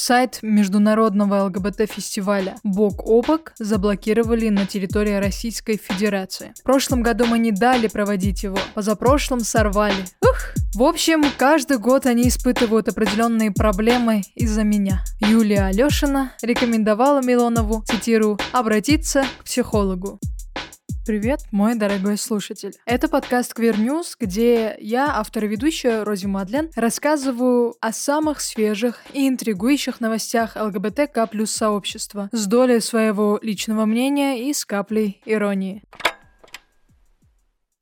Сайт международного ЛГБТ-фестиваля «Бок о бок» заблокировали на территории Российской Федерации. В прошлом году мы не дали проводить его, позапрошлом сорвали. Ух! В общем, каждый год они испытывают определенные проблемы из-за меня. Юлия Алешина рекомендовала Милонову, цитирую, «обратиться к психологу». Привет, мой дорогой слушатель. Это подкаст Queer News, где я, автор и ведущая Рози Мадлен, рассказываю о самых свежих и интригующих новостях ЛГБТК плюс сообщества с долей своего личного мнения и с каплей иронии.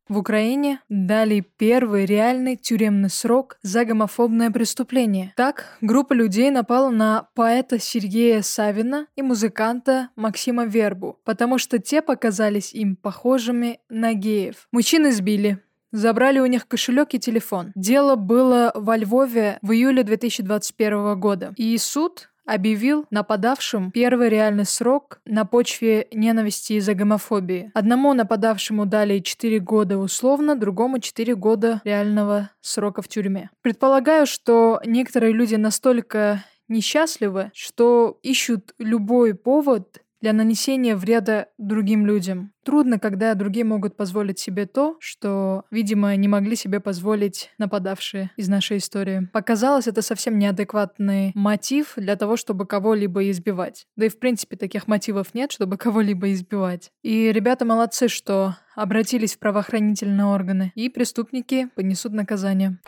В Украине дали первый реальный тюремный срок за гомофобное преступление. Так, группа людей напала на поэта Сергея Савина и музыканта Максима Вербу, потому что те показались им похожими на геев. Мужчин избили, Забрали у них кошелек и телефон. Дело было во Львове в июле 2021 года. И суд объявил нападавшим первый реальный срок на почве ненависти из-за гомофобии. Одному нападавшему дали 4 года условно, другому 4 года реального срока в тюрьме. Предполагаю, что некоторые люди настолько несчастливы, что ищут любой повод для нанесения вреда другим людям. Трудно, когда другие могут позволить себе то, что, видимо, не могли себе позволить нападавшие из нашей истории. Показалось, это совсем неадекватный мотив для того, чтобы кого-либо избивать. Да и, в принципе, таких мотивов нет, чтобы кого-либо избивать. И ребята молодцы, что обратились в правоохранительные органы, и преступники понесут наказание.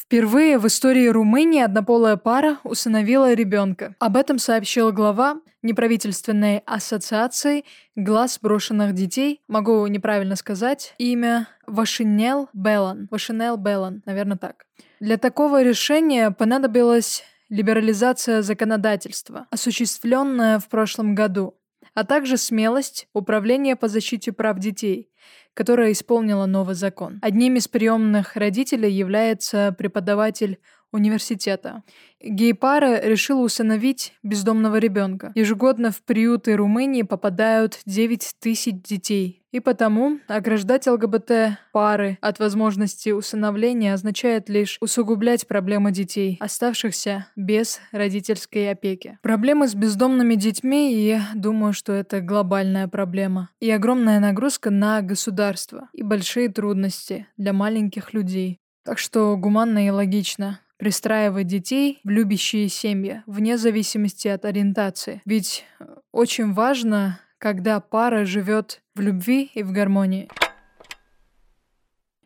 Впервые в истории Румынии однополая пара усыновила ребенка. Об этом сообщил глава неправительственной ассоциации «Глаз брошенных детей». Могу неправильно сказать имя Вашинел Белан. Вашинел Белан, наверное, так. Для такого решения понадобилась либерализация законодательства, осуществленная в прошлом году, а также смелость Управления по защите прав детей, которая исполнила новый закон. Одним из приемных родителей является преподаватель университета. Гей-пара решила усыновить бездомного ребенка. Ежегодно в приюты Румынии попадают 9 тысяч детей. И потому ограждать ЛГБТ-пары от возможности усыновления означает лишь усугублять проблемы детей, оставшихся без родительской опеки. Проблемы с бездомными детьми, и думаю, что это глобальная проблема. И огромная нагрузка на государство, и большие трудности для маленьких людей. Так что гуманно и логично пристраивать детей в любящие семьи, вне зависимости от ориентации. Ведь э, очень важно, когда пара живет в любви и в гармонии.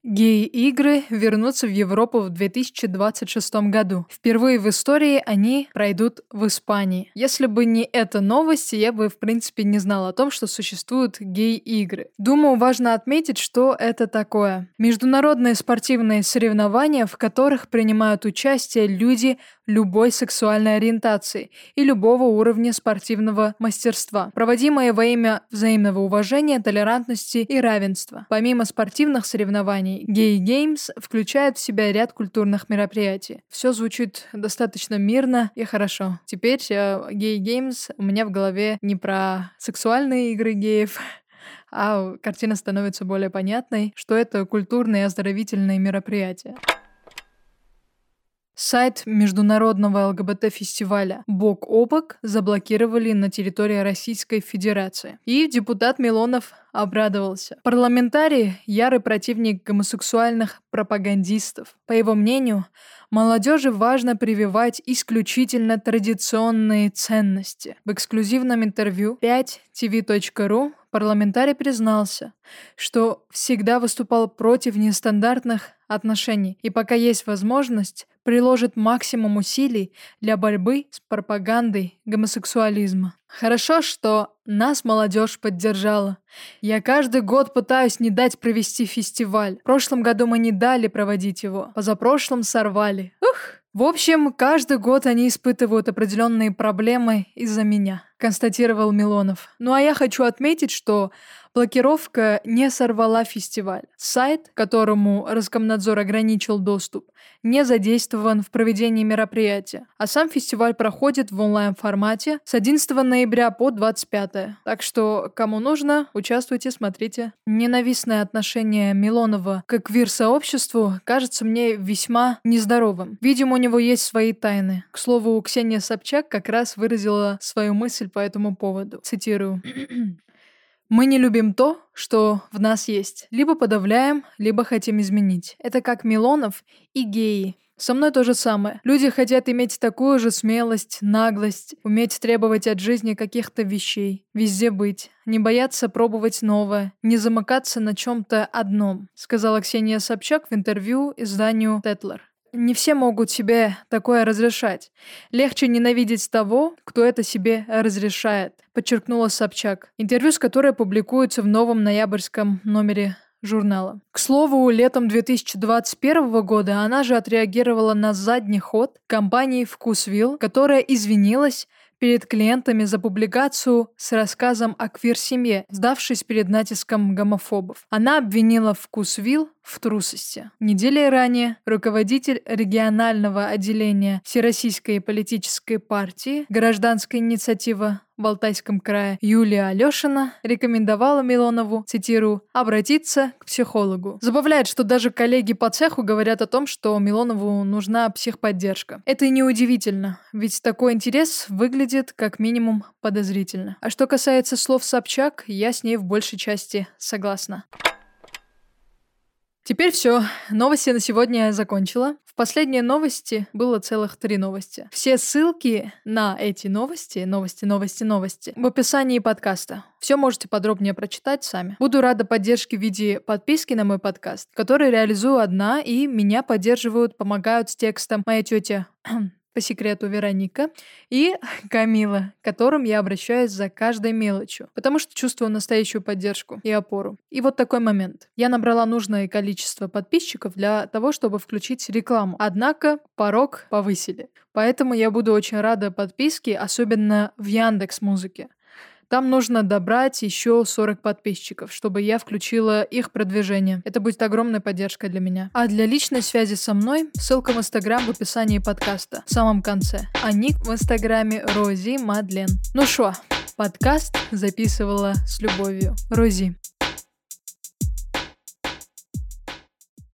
Гей-игры вернутся в Европу в 2026 году. Впервые в истории они пройдут в Испании. Если бы не эта новость, я бы, в принципе, не знала о том, что существуют гей-игры. Думаю, важно отметить, что это такое. Международные спортивные соревнования, в которых принимают участие люди любой сексуальной ориентации и любого уровня спортивного мастерства, проводимые во имя взаимного уважения, толерантности и равенства. Помимо спортивных соревнований, Gay Games включает в себя ряд культурных мероприятий. Все звучит достаточно мирно и хорошо. Теперь э, Gay Games у меня в голове не про сексуальные игры геев, а картина становится более понятной, что это культурные и оздоровительные мероприятия. Сайт международного ЛГБТ-фестиваля «Бок о бок» заблокировали на территории Российской Федерации. И депутат Милонов обрадовался. Парламентарий – ярый противник гомосексуальных пропагандистов. По его мнению, молодежи важно прививать исключительно традиционные ценности. В эксклюзивном интервью 5tv.ru парламентарий признался, что всегда выступал против нестандартных отношений и пока есть возможность, приложит максимум усилий для борьбы с пропагандой гомосексуализма. Хорошо, что нас молодежь поддержала. Я каждый год пытаюсь не дать провести фестиваль. В прошлом году мы не дали проводить его, позапрошлом сорвали. Ух! В общем, каждый год они испытывают определенные проблемы из-за меня, констатировал Милонов. Ну а я хочу отметить, что блокировка не сорвала фестиваль. Сайт, которому Роскомнадзор ограничил доступ, не задействован в проведении мероприятия, а сам фестиваль проходит в онлайн-формате с 11 ноября ноября по 25. Так что, кому нужно, участвуйте, смотрите. Ненавистное отношение Милонова к квир-сообществу кажется мне весьма нездоровым. Видимо, у него есть свои тайны. К слову, Ксения Собчак как раз выразила свою мысль по этому поводу. Цитирую. Мы не любим то, что в нас есть. Либо подавляем, либо хотим изменить. Это как Милонов и геи. Со мной то же самое. Люди хотят иметь такую же смелость, наглость, уметь требовать от жизни каких-то вещей, везде быть, не бояться пробовать новое, не замыкаться на чем-то одном, сказала Ксения Собчак в интервью изданию Тетлер. Не все могут себе такое разрешать. Легче ненавидеть того, кто это себе разрешает, подчеркнула Собчак. Интервью с которой публикуется в новом ноябрьском номере журнала. К слову, летом 2021 года она же отреагировала на задний ход компании «Вкусвилл», которая извинилась перед клиентами за публикацию с рассказом о квир-семье, сдавшись перед натиском гомофобов. Она обвинила «Вкусвилл» в трусости. Неделей ранее руководитель регионального отделения Всероссийской политической партии «Гражданская инициатива» в Алтайском крае Юлия Алешина рекомендовала Милонову, цитирую, «обратиться к психологу». Забавляет, что даже коллеги по цеху говорят о том, что Милонову нужна психподдержка. Это и неудивительно, ведь такой интерес выглядит как минимум подозрительно. А что касается слов Собчак, я с ней в большей части согласна. Теперь все. Новости на сегодня я закончила. Последние новости было целых три новости. Все ссылки на эти новости, новости, новости, новости, в описании подкаста. Все можете подробнее прочитать сами. Буду рада поддержке в виде подписки на мой подкаст, который реализую одна, и меня поддерживают, помогают с текстом моя тетя по секрету Вероника, и Камила, к которым я обращаюсь за каждой мелочью, потому что чувствую настоящую поддержку и опору. И вот такой момент. Я набрала нужное количество подписчиков для того, чтобы включить рекламу. Однако порог повысили. Поэтому я буду очень рада подписке, особенно в Яндекс Музыке. Там нужно добрать еще 40 подписчиков, чтобы я включила их продвижение. Это будет огромная поддержка для меня. А для личной связи со мной ссылка в Инстаграм в описании подкаста, в самом конце. А ник в Инстаграме Рози Мадлен. Ну шо, подкаст записывала с любовью. Рози.